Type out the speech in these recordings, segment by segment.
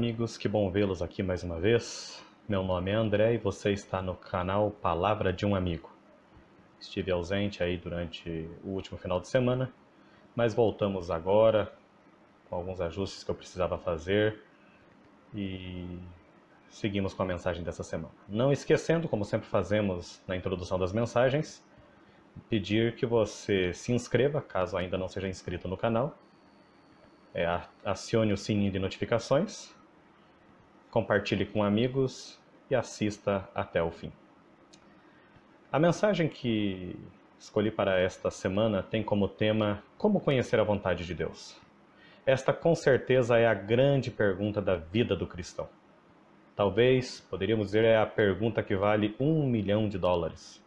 amigos, que bom vê-los aqui mais uma vez. Meu nome é André e você está no canal Palavra de um Amigo. Estive ausente aí durante o último final de semana, mas voltamos agora com alguns ajustes que eu precisava fazer e seguimos com a mensagem dessa semana. Não esquecendo, como sempre fazemos na introdução das mensagens, pedir que você se inscreva, caso ainda não seja inscrito no canal. É, acione o sininho de notificações, compartilhe com amigos e assista até o fim. A mensagem que escolhi para esta semana tem como tema Como conhecer a vontade de Deus. Esta com certeza é a grande pergunta da vida do cristão. Talvez, poderíamos dizer, é a pergunta que vale um milhão de dólares.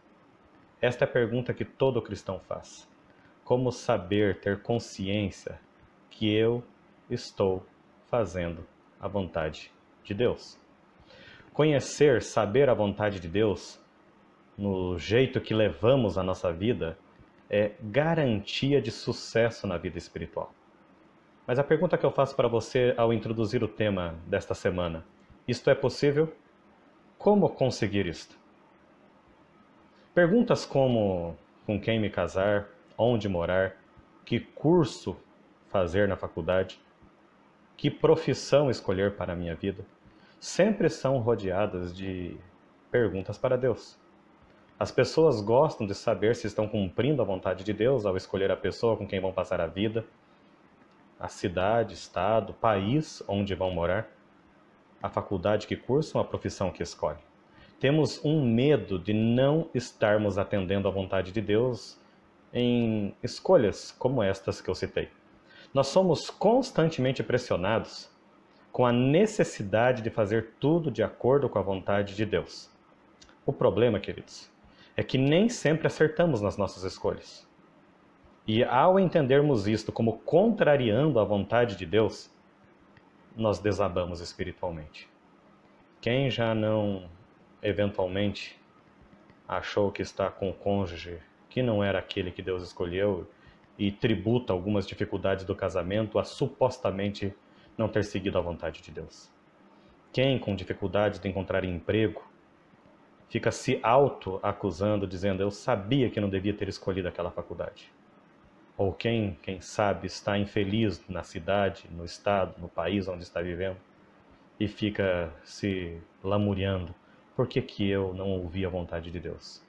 Esta é a pergunta que todo cristão faz. Como saber, ter consciência que eu estou fazendo a vontade de Deus? Conhecer, saber a vontade de Deus, no jeito que levamos a nossa vida, é garantia de sucesso na vida espiritual. Mas a pergunta que eu faço para você ao introduzir o tema desta semana: isto é possível? Como conseguir isto? Perguntas como com quem me casar, onde morar, que curso fazer na faculdade, que profissão escolher para a minha vida, sempre são rodeadas de perguntas para Deus. As pessoas gostam de saber se estão cumprindo a vontade de Deus ao escolher a pessoa com quem vão passar a vida, a cidade, estado, país onde vão morar, a faculdade que cursam, a profissão que escolhem temos um medo de não estarmos atendendo à vontade de Deus em escolhas como estas que eu citei. Nós somos constantemente pressionados com a necessidade de fazer tudo de acordo com a vontade de Deus. O problema, queridos, é que nem sempre acertamos nas nossas escolhas. E ao entendermos isto como contrariando a vontade de Deus, nós desabamos espiritualmente. Quem já não eventualmente achou que está com o cônjuge que não era aquele que Deus escolheu e tributa algumas dificuldades do casamento a supostamente não ter seguido a vontade de Deus. Quem com dificuldades de encontrar emprego fica se auto-acusando, dizendo eu sabia que não devia ter escolhido aquela faculdade. Ou quem, quem sabe, está infeliz na cidade, no estado, no país onde está vivendo e fica se lamuriando por que, que eu não ouvi a vontade de Deus?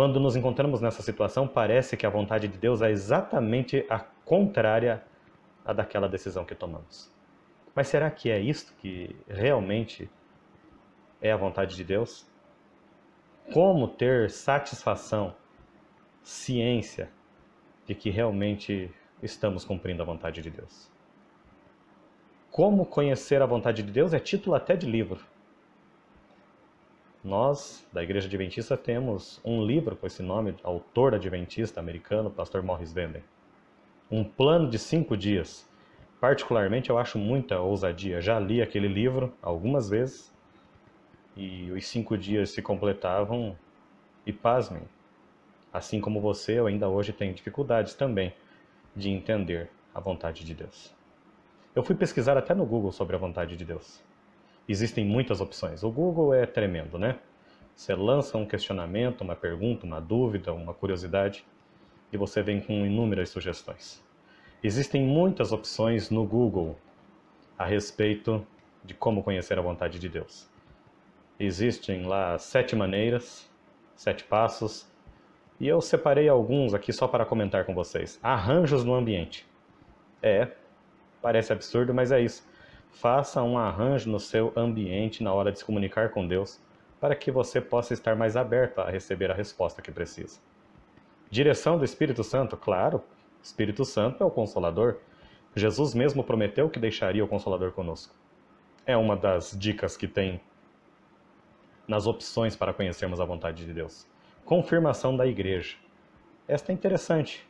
Quando nos encontramos nessa situação, parece que a vontade de Deus é exatamente a contrária à daquela decisão que tomamos. Mas será que é isto que realmente é a vontade de Deus? Como ter satisfação, ciência de que realmente estamos cumprindo a vontade de Deus? Como conhecer a vontade de Deus é título até de livro. Nós, da Igreja Adventista, temos um livro com esse nome, autor adventista americano, pastor Morris Venden. Um plano de cinco dias. Particularmente, eu acho muita ousadia. Já li aquele livro algumas vezes e os cinco dias se completavam e pasmem. Assim como você, eu ainda hoje tenho dificuldades também de entender a vontade de Deus. Eu fui pesquisar até no Google sobre a vontade de Deus existem muitas opções. O Google é tremendo, né? Você lança um questionamento, uma pergunta, uma dúvida, uma curiosidade e você vem com inúmeras sugestões. Existem muitas opções no Google a respeito de como conhecer a vontade de Deus. Existem lá sete maneiras, sete passos, e eu separei alguns aqui só para comentar com vocês. Arranjos no ambiente. É, parece absurdo, mas é isso. Faça um arranjo no seu ambiente na hora de se comunicar com Deus, para que você possa estar mais aberto a receber a resposta que precisa. Direção do Espírito Santo, claro, Espírito Santo é o Consolador. Jesus mesmo prometeu que deixaria o Consolador conosco. É uma das dicas que tem nas opções para conhecermos a vontade de Deus. Confirmação da igreja. Esta é interessante.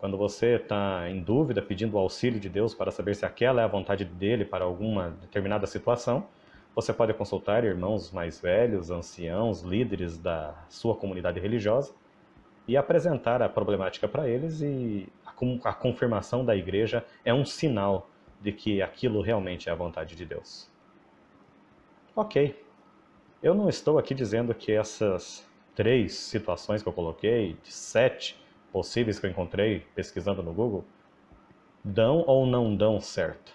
Quando você está em dúvida, pedindo o auxílio de Deus para saber se aquela é a vontade dele para alguma determinada situação, você pode consultar irmãos mais velhos, anciãos, líderes da sua comunidade religiosa e apresentar a problemática para eles e a confirmação da igreja é um sinal de que aquilo realmente é a vontade de Deus. Ok, eu não estou aqui dizendo que essas três situações que eu coloquei, de sete possíveis que eu encontrei pesquisando no Google, dão ou não dão certo.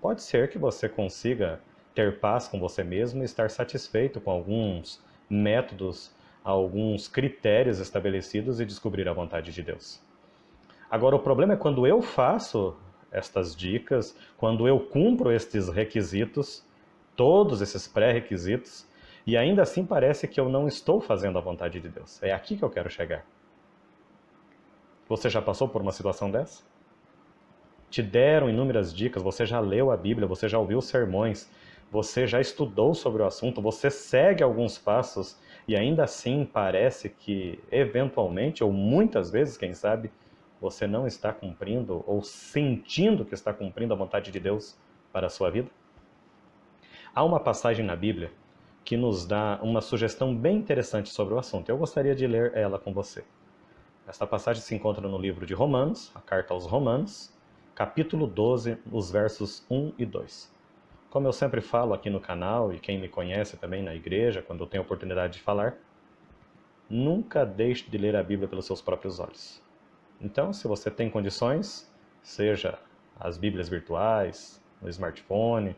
Pode ser que você consiga ter paz com você mesmo e estar satisfeito com alguns métodos, alguns critérios estabelecidos e descobrir a vontade de Deus. Agora, o problema é quando eu faço estas dicas, quando eu cumpro estes requisitos, todos esses pré-requisitos, e ainda assim parece que eu não estou fazendo a vontade de Deus. É aqui que eu quero chegar. Você já passou por uma situação dessa? Te deram inúmeras dicas, você já leu a Bíblia, você já ouviu sermões, você já estudou sobre o assunto, você segue alguns passos e ainda assim parece que, eventualmente, ou muitas vezes, quem sabe, você não está cumprindo ou sentindo que está cumprindo a vontade de Deus para a sua vida? Há uma passagem na Bíblia que nos dá uma sugestão bem interessante sobre o assunto. Eu gostaria de ler ela com você. Esta passagem se encontra no livro de Romanos, a carta aos Romanos, capítulo 12, os versos 1 e 2. Como eu sempre falo aqui no canal e quem me conhece também na igreja, quando eu tenho oportunidade de falar, nunca deixe de ler a Bíblia pelos seus próprios olhos. Então, se você tem condições, seja as Bíblias virtuais, no smartphone,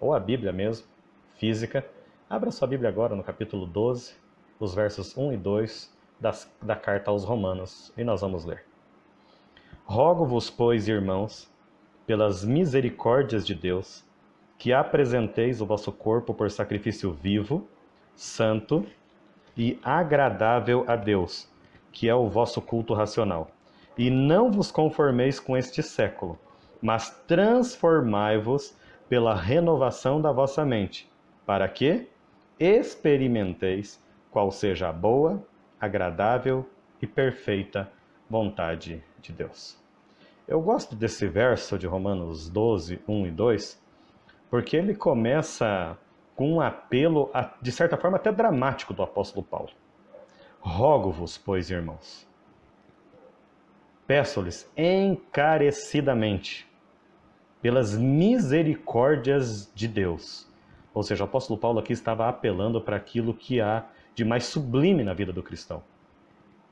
ou a Bíblia mesmo, física, abra sua Bíblia agora no capítulo 12, os versos 1 e 2 das, da carta aos Romanos, e nós vamos ler. Rogo-vos, pois, irmãos, pelas misericórdias de Deus, que apresenteis o vosso corpo por sacrifício vivo, santo e agradável a Deus, que é o vosso culto racional. E não vos conformeis com este século, mas transformai-vos pela renovação da vossa mente, para que experimenteis qual seja a boa, agradável e perfeita vontade de Deus. Eu gosto desse verso de Romanos 12, 1 e 2, porque ele começa com um apelo, de certa forma até dramático, do apóstolo Paulo. Rogo-vos, pois, irmãos, peço-lhes encarecidamente, pelas misericórdias de Deus. Ou seja, o apóstolo Paulo aqui estava apelando para aquilo que há de mais sublime na vida do cristão.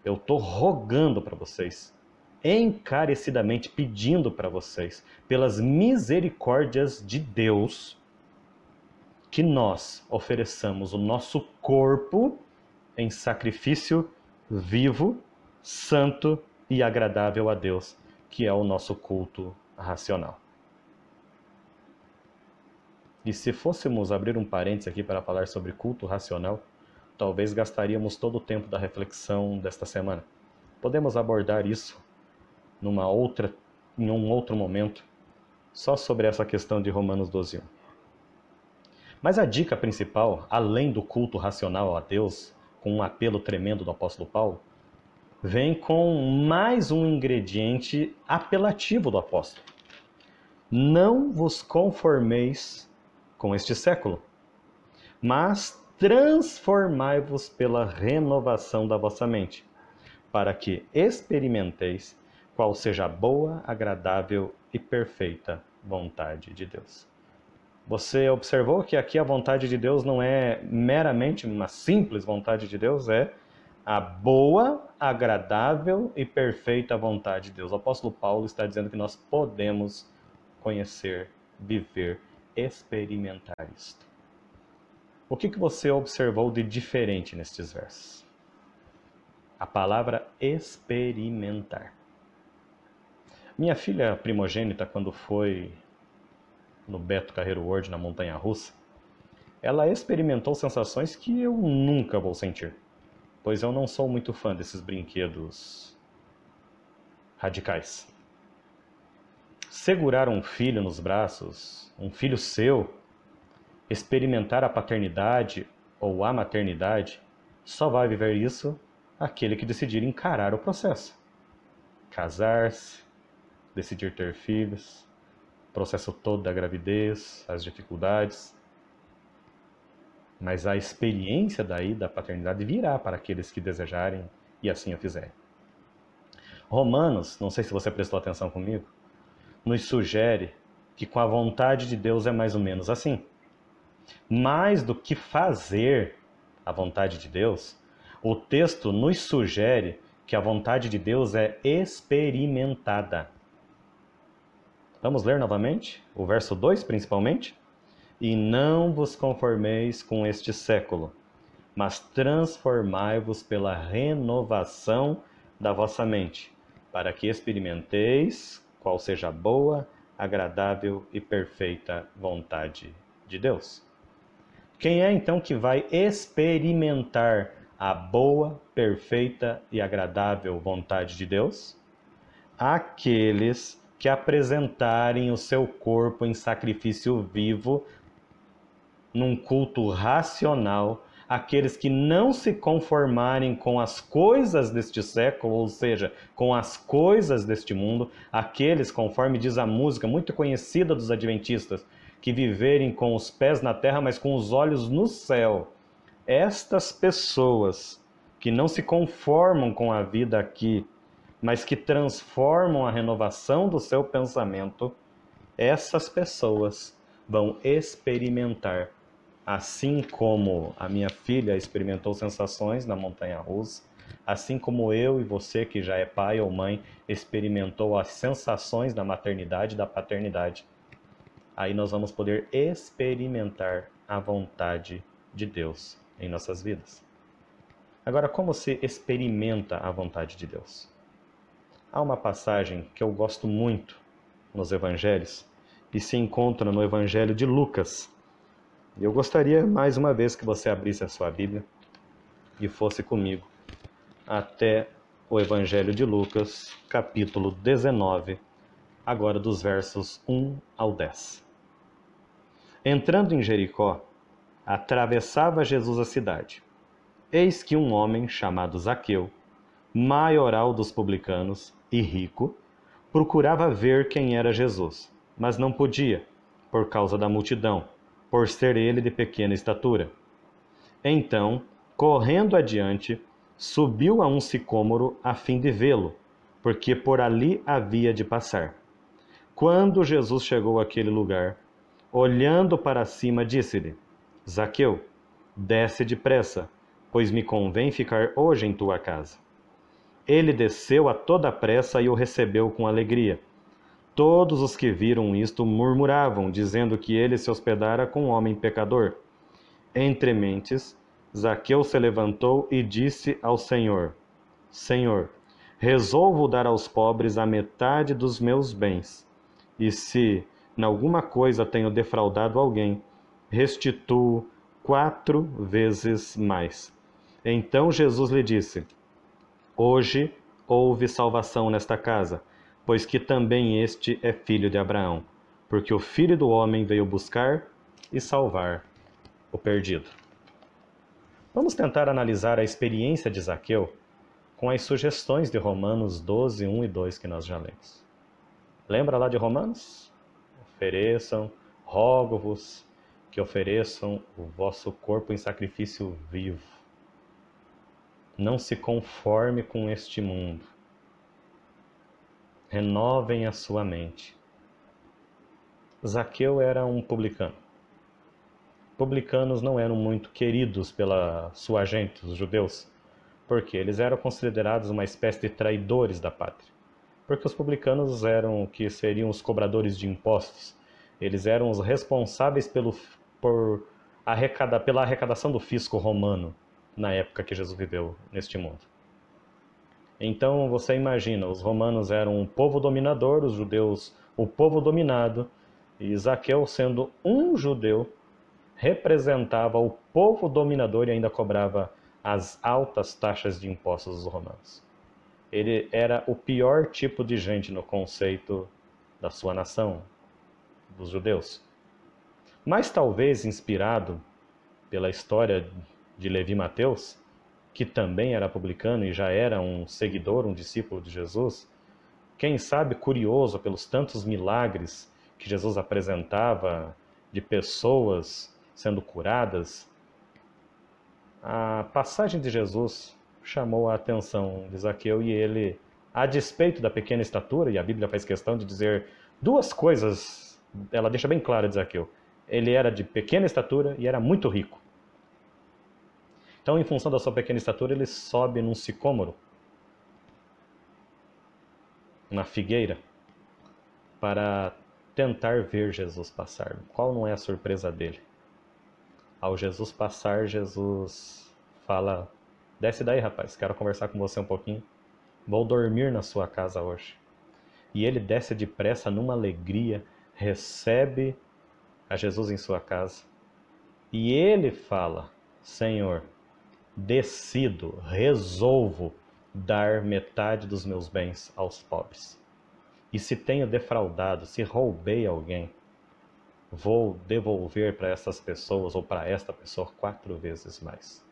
Eu estou rogando para vocês, encarecidamente pedindo para vocês, pelas misericórdias de Deus, que nós ofereçamos o nosso corpo em sacrifício vivo, santo e agradável a Deus, que é o nosso culto racional. E se fôssemos abrir um parênteses aqui para falar sobre culto racional, talvez gastaríamos todo o tempo da reflexão desta semana. Podemos abordar isso numa outra, em um outro momento, só sobre essa questão de Romanos 12. Mas a dica principal, além do culto racional a Deus, com um apelo tremendo do apóstolo Paulo, vem com mais um ingrediente apelativo do apóstolo. Não vos conformeis com este século, mas transformai-vos pela renovação da vossa mente, para que experimenteis qual seja a boa, agradável e perfeita vontade de Deus. Você observou que aqui a vontade de Deus não é meramente uma simples vontade de Deus, é a boa, agradável e perfeita vontade de Deus. O apóstolo Paulo está dizendo que nós podemos conhecer, viver, experimentar isto. O que, que você observou de diferente nestes versos? A palavra experimentar. Minha filha primogênita, quando foi no Beto Carreiro World, na Montanha Russa, ela experimentou sensações que eu nunca vou sentir, pois eu não sou muito fã desses brinquedos radicais. Segurar um filho nos braços, um filho seu, experimentar a paternidade ou a maternidade, só vai viver isso aquele que decidir encarar o processo. Casar-se, decidir ter filhos, processo todo da gravidez, as dificuldades. Mas a experiência daí da paternidade virá para aqueles que desejarem e assim o fizerem. Romanos, não sei se você prestou atenção comigo, nos sugere que com a vontade de Deus é mais ou menos assim. Mais do que fazer a vontade de Deus, o texto nos sugere que a vontade de Deus é experimentada. Vamos ler novamente o verso 2, principalmente? E não vos conformeis com este século, mas transformai-vos pela renovação da vossa mente, para que experimenteis qual seja a boa, agradável e perfeita vontade de Deus. Quem é então que vai experimentar a boa, perfeita e agradável vontade de Deus? Aqueles que apresentarem o seu corpo em sacrifício vivo, num culto racional, aqueles que não se conformarem com as coisas deste século, ou seja, com as coisas deste mundo, aqueles, conforme diz a música muito conhecida dos adventistas, que viverem com os pés na terra, mas com os olhos no céu. Estas pessoas que não se conformam com a vida aqui, mas que transformam a renovação do seu pensamento, essas pessoas vão experimentar, assim como a minha filha experimentou sensações na montanha russa, assim como eu e você que já é pai ou mãe experimentou as sensações da maternidade e da paternidade. Aí nós vamos poder experimentar a vontade de Deus em nossas vidas. Agora, como se experimenta a vontade de Deus? Há uma passagem que eu gosto muito nos evangelhos e se encontra no Evangelho de Lucas. Eu gostaria mais uma vez que você abrisse a sua Bíblia e fosse comigo até o Evangelho de Lucas, capítulo 19, agora dos versos 1 ao 10. Entrando em Jericó, atravessava Jesus a cidade. Eis que um homem chamado Zaqueu, maioral dos publicanos, e rico, procurava ver quem era Jesus, mas não podia, por causa da multidão, por ser ele de pequena estatura. Então, correndo adiante, subiu a um sicômoro a fim de vê-lo, porque por ali havia de passar. Quando Jesus chegou àquele lugar, olhando para cima, disse-lhe: Zaqueu, desce depressa, pois me convém ficar hoje em tua casa. Ele desceu a toda pressa e o recebeu com alegria. Todos os que viram isto murmuravam, dizendo que ele se hospedara com um homem pecador. Entre mentes, Zaqueu se levantou e disse ao Senhor: Senhor, resolvo dar aos pobres a metade dos meus bens. E se, em alguma coisa, tenho defraudado alguém, restituo quatro vezes mais. Então Jesus lhe disse: Hoje houve salvação nesta casa, pois que também este é filho de Abraão, porque o filho do homem veio buscar e salvar o perdido. Vamos tentar analisar a experiência de Zaqueu com as sugestões de Romanos 12, 1 e 2 que nós já lemos. Lembra lá de Romanos? Ofereçam, rogo-vos que ofereçam o vosso corpo em sacrifício vivo não se conforme com este mundo. Renovem a sua mente. Zaqueu era um publicano. Publicanos não eram muito queridos pela sua gente, os judeus, porque eles eram considerados uma espécie de traidores da pátria. Porque os publicanos eram que seriam os cobradores de impostos. Eles eram os responsáveis pelo, por arrecada, pela arrecadação do fisco romano na época que Jesus viveu neste mundo. Então você imagina, os romanos eram um povo dominador, os judeus o povo dominado, e Zaqueu, sendo um judeu, representava o povo dominador e ainda cobrava as altas taxas de impostos dos romanos. Ele era o pior tipo de gente no conceito da sua nação, dos judeus. Mas talvez inspirado pela história de Levi Mateus, que também era publicano e já era um seguidor, um discípulo de Jesus, quem sabe curioso pelos tantos milagres que Jesus apresentava de pessoas sendo curadas, a passagem de Jesus chamou a atenção de Zaqueu e ele, a despeito da pequena estatura, e a Bíblia faz questão de dizer duas coisas ela deixa bem claro de Zaqueu. Ele era de pequena estatura e era muito rico. Então, em função da sua pequena estatura, ele sobe num sicômoro, na figueira, para tentar ver Jesus passar. Qual não é a surpresa dele? Ao Jesus passar, Jesus fala: Desce daí, rapaz, quero conversar com você um pouquinho. Vou dormir na sua casa hoje. E ele desce depressa numa alegria, recebe a Jesus em sua casa. E ele fala: Senhor, decido, resolvo dar metade dos meus bens aos pobres. E se tenho defraudado, se roubei alguém, vou devolver para essas pessoas ou para esta pessoa quatro vezes mais.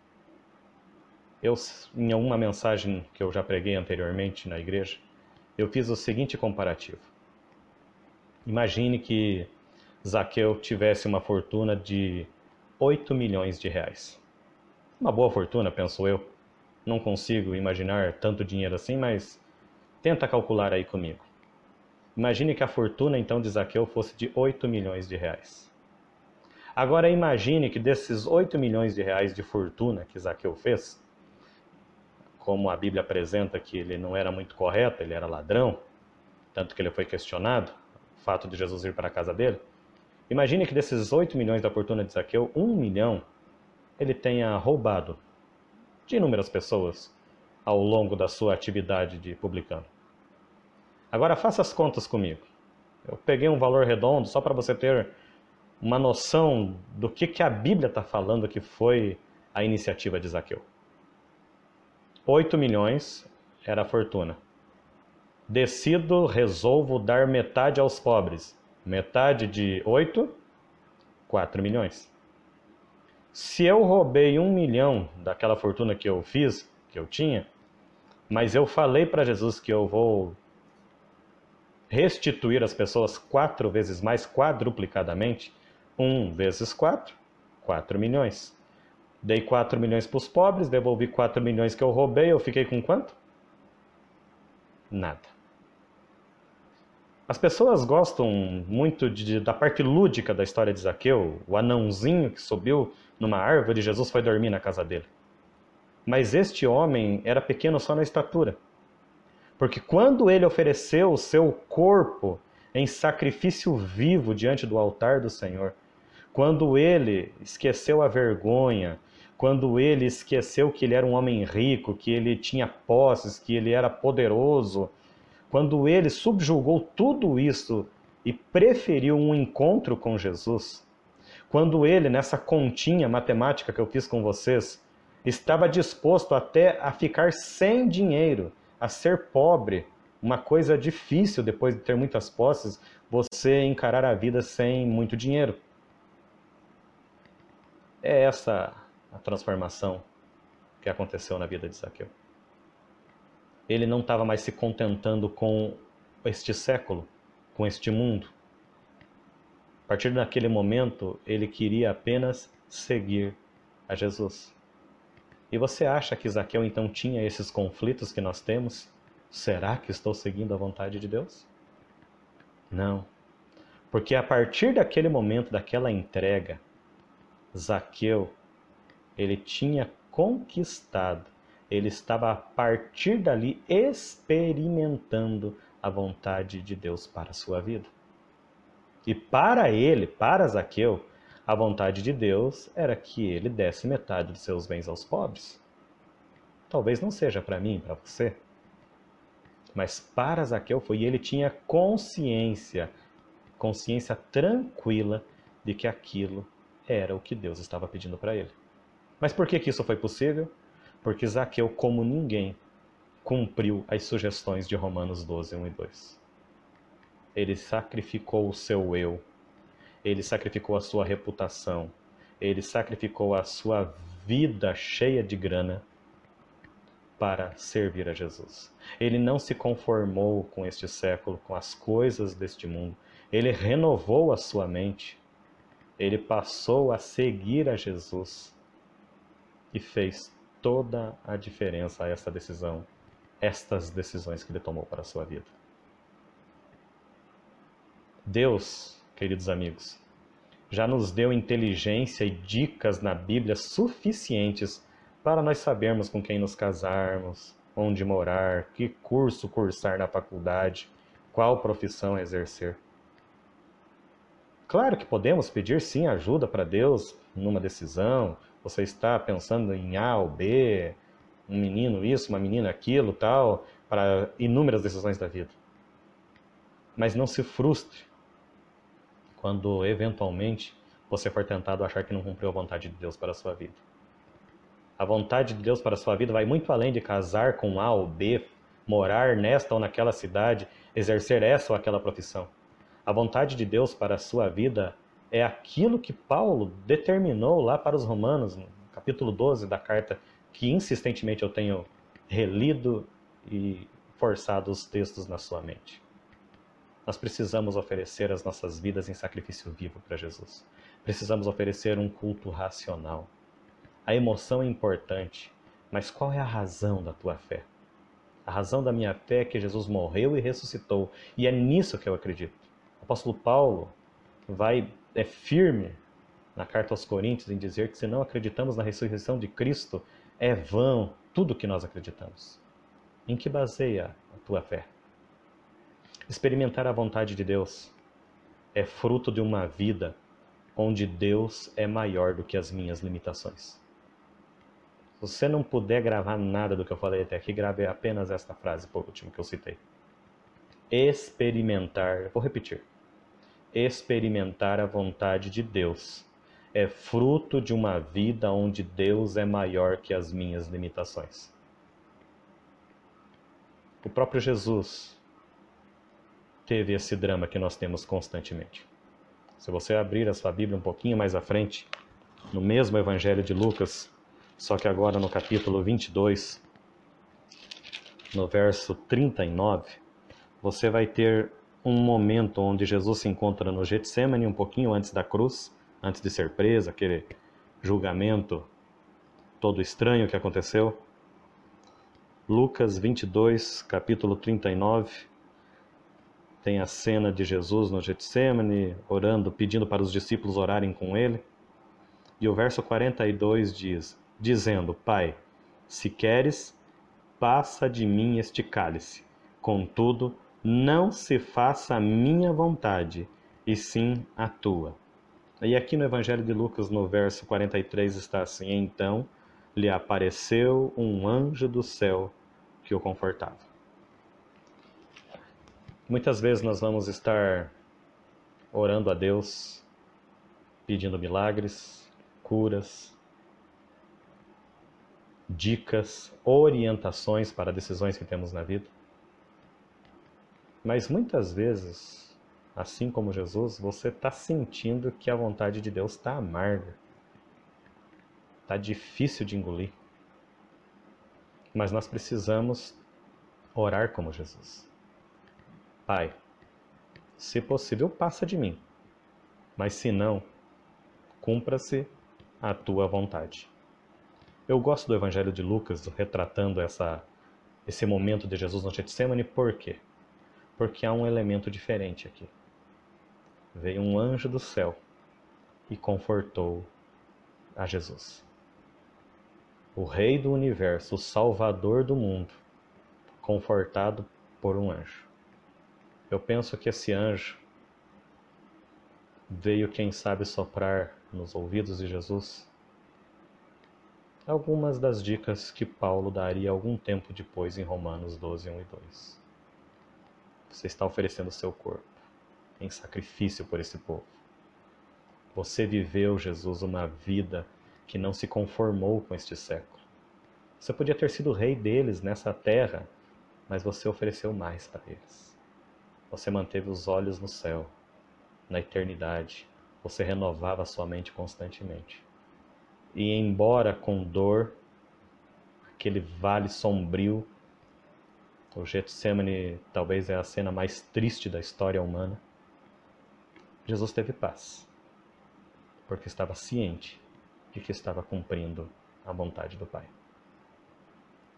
Eu, em uma mensagem que eu já preguei anteriormente na igreja, eu fiz o seguinte comparativo. Imagine que Zaqueu tivesse uma fortuna de 8 milhões de reais. Uma boa fortuna, penso eu. Não consigo imaginar tanto dinheiro assim, mas tenta calcular aí comigo. Imagine que a fortuna então de Zaqueu fosse de 8 milhões de reais. Agora imagine que desses 8 milhões de reais de fortuna que Zaqueu fez, como a Bíblia apresenta que ele não era muito correto, ele era ladrão, tanto que ele foi questionado, o fato de Jesus ir para a casa dele. Imagine que desses 8 milhões da fortuna de Zaqueu, 1 milhão ele tenha roubado de inúmeras pessoas ao longo da sua atividade de publicano. Agora faça as contas comigo. Eu peguei um valor redondo só para você ter uma noção do que, que a Bíblia está falando que foi a iniciativa de Zaqueu. 8 milhões era a fortuna. Decido, resolvo dar metade aos pobres. Metade de 8, 4 milhões. Se eu roubei um milhão daquela fortuna que eu fiz, que eu tinha, mas eu falei para Jesus que eu vou restituir as pessoas quatro vezes mais, quadruplicadamente, um vezes quatro, quatro milhões. Dei quatro milhões para os pobres, devolvi quatro milhões que eu roubei, eu fiquei com quanto? Nada. As pessoas gostam muito de, da parte lúdica da história de Zaqueu, o anãozinho que subiu numa árvore e Jesus foi dormir na casa dele. Mas este homem era pequeno só na estatura. Porque quando ele ofereceu o seu corpo em sacrifício vivo diante do altar do Senhor, quando ele esqueceu a vergonha, quando ele esqueceu que ele era um homem rico, que ele tinha posses, que ele era poderoso, quando ele subjugou tudo isso e preferiu um encontro com Jesus, quando ele, nessa continha matemática que eu fiz com vocês, estava disposto até a ficar sem dinheiro, a ser pobre, uma coisa difícil depois de ter muitas posses, você encarar a vida sem muito dinheiro. É essa a transformação que aconteceu na vida de Zaqueu ele não estava mais se contentando com este século, com este mundo. A partir daquele momento, ele queria apenas seguir a Jesus. E você acha que Zaqueu então tinha esses conflitos que nós temos? Será que estou seguindo a vontade de Deus? Não. Porque a partir daquele momento, daquela entrega, Zaqueu, ele tinha conquistado ele estava a partir dali experimentando a vontade de Deus para a sua vida. E para ele, para Zaqueu, a vontade de Deus era que ele desse metade dos seus bens aos pobres. Talvez não seja para mim, para você. Mas para Zaqueu foi, ele tinha consciência, consciência tranquila de que aquilo era o que Deus estava pedindo para ele. Mas por que, que isso foi possível? Porque Zaqueu, como ninguém, cumpriu as sugestões de Romanos 12, 1 e 2. Ele sacrificou o seu eu, ele sacrificou a sua reputação, ele sacrificou a sua vida cheia de grana para servir a Jesus. Ele não se conformou com este século, com as coisas deste mundo. Ele renovou a sua mente. Ele passou a seguir a Jesus e fez toda a diferença essa decisão, estas decisões que ele tomou para a sua vida. Deus queridos amigos, já nos deu inteligência e dicas na Bíblia suficientes para nós sabermos com quem nos casarmos, onde morar, que curso cursar na faculdade, qual profissão exercer. Claro que podemos pedir sim ajuda para Deus numa decisão. Você está pensando em A ou B, um menino isso, uma menina aquilo, tal, para inúmeras decisões da vida. Mas não se frustre quando eventualmente você for tentado achar que não cumpriu a vontade de Deus para a sua vida. A vontade de Deus para a sua vida vai muito além de casar com A ou B, morar nesta ou naquela cidade, exercer essa ou aquela profissão. A vontade de Deus para a sua vida é aquilo que Paulo determinou lá para os Romanos, no capítulo 12 da carta, que insistentemente eu tenho relido e forçado os textos na sua mente. Nós precisamos oferecer as nossas vidas em sacrifício vivo para Jesus. Precisamos oferecer um culto racional. A emoção é importante, mas qual é a razão da tua fé? A razão da minha fé é que Jesus morreu e ressuscitou, e é nisso que eu acredito. O apóstolo Paulo vai é firme na carta aos Coríntios em dizer que se não acreditamos na ressurreição de Cristo, é vão tudo que nós acreditamos. Em que baseia a tua fé? Experimentar a vontade de Deus é fruto de uma vida onde Deus é maior do que as minhas limitações. Se você não puder gravar nada do que eu falei até aqui, grave apenas esta frase, por último, que eu citei. Experimentar, vou repetir. Experimentar a vontade de Deus é fruto de uma vida onde Deus é maior que as minhas limitações. O próprio Jesus teve esse drama que nós temos constantemente. Se você abrir a sua Bíblia um pouquinho mais à frente, no mesmo Evangelho de Lucas, só que agora no capítulo 22, no verso 39, você vai ter um momento onde Jesus se encontra no Getsemane, um pouquinho antes da cruz, antes de ser preso, aquele julgamento todo estranho que aconteceu. Lucas 22, capítulo 39, tem a cena de Jesus no Getsemane, orando, pedindo para os discípulos orarem com ele. E o verso 42 diz: dizendo: Pai, se queres, passa de mim este cálice. Contudo, não se faça a minha vontade, e sim a tua. E aqui no Evangelho de Lucas, no verso 43, está assim: Então lhe apareceu um anjo do céu que o confortava. Muitas vezes nós vamos estar orando a Deus, pedindo milagres, curas, dicas, orientações para decisões que temos na vida. Mas muitas vezes, assim como Jesus, você está sentindo que a vontade de Deus está amarga, está difícil de engolir. Mas nós precisamos orar como Jesus. Pai, se possível, passa de mim, mas se não, cumpra-se a tua vontade. Eu gosto do Evangelho de Lucas retratando essa, esse momento de Jesus no Getsemane, por quê? Porque há um elemento diferente aqui. Veio um anjo do céu e confortou a Jesus. O Rei do universo, o Salvador do mundo, confortado por um anjo. Eu penso que esse anjo veio, quem sabe, soprar nos ouvidos de Jesus algumas das dicas que Paulo daria algum tempo depois em Romanos 12, 1 e 2. Você está oferecendo seu corpo em sacrifício por esse povo. Você viveu, Jesus, uma vida que não se conformou com este século. Você podia ter sido rei deles nessa terra, mas você ofereceu mais para eles. Você manteve os olhos no céu, na eternidade. Você renovava sua mente constantemente. E embora com dor, aquele vale sombrio, o Getsemane talvez é a cena mais triste da história humana, Jesus teve paz, porque estava ciente de que estava cumprindo a vontade do Pai.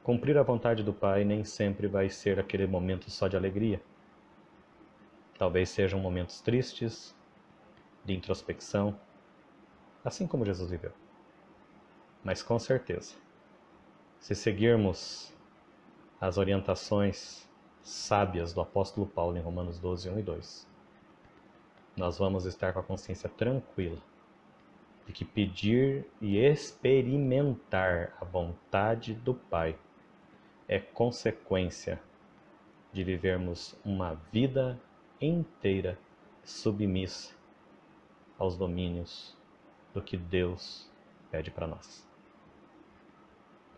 Cumprir a vontade do Pai nem sempre vai ser aquele momento só de alegria Talvez sejam momentos tristes, de introspecção, assim como Jesus viveu. Mas com certeza, se seguirmos as orientações sábias do apóstolo Paulo em Romanos 12, 1 e 2, nós vamos estar com a consciência tranquila de que pedir e experimentar a vontade do Pai é consequência de vivermos uma vida inteira submissa aos domínios do que Deus pede para nós.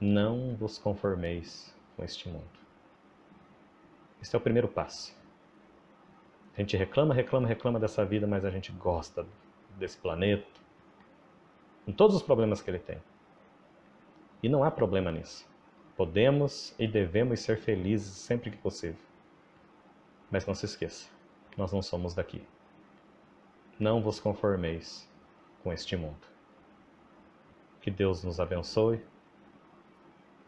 Não vos conformeis com este mundo. Este é o primeiro passo. A gente reclama, reclama, reclama dessa vida, mas a gente gosta desse planeta, com todos os problemas que ele tem. E não há problema nisso. Podemos e devemos ser felizes sempre que possível. Mas não se esqueça, nós não somos daqui. Não vos conformeis com este mundo. Que Deus nos abençoe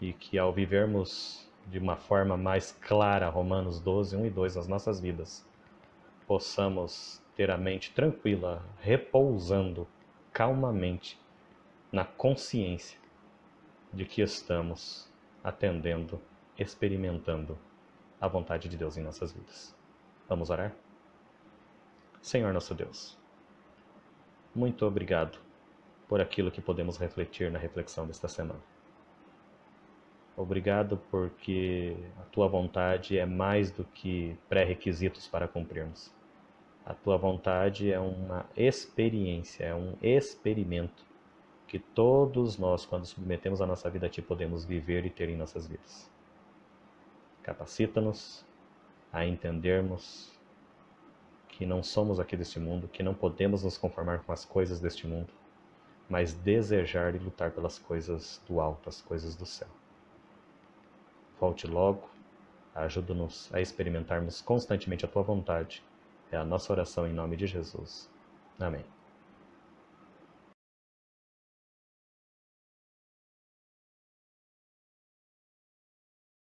e que ao vivermos de uma forma mais clara Romanos 12, 1 e 2 nas nossas vidas, possamos ter a mente tranquila, repousando calmamente na consciência de que estamos atendendo, experimentando a vontade de Deus em nossas vidas. Vamos orar? Senhor nosso Deus, muito obrigado por aquilo que podemos refletir na reflexão desta semana. Obrigado porque a tua vontade é mais do que pré-requisitos para cumprirmos. A tua vontade é uma experiência, é um experimento que todos nós, quando submetemos a nossa vida a Ti, podemos viver e ter em nossas vidas. Capacita-nos a entendermos que não somos aqui deste mundo, que não podemos nos conformar com as coisas deste mundo, mas desejar e lutar pelas coisas do alto, as coisas do céu. Volte logo, ajuda-nos a experimentarmos constantemente a Tua vontade. É a nossa oração em nome de Jesus. Amém.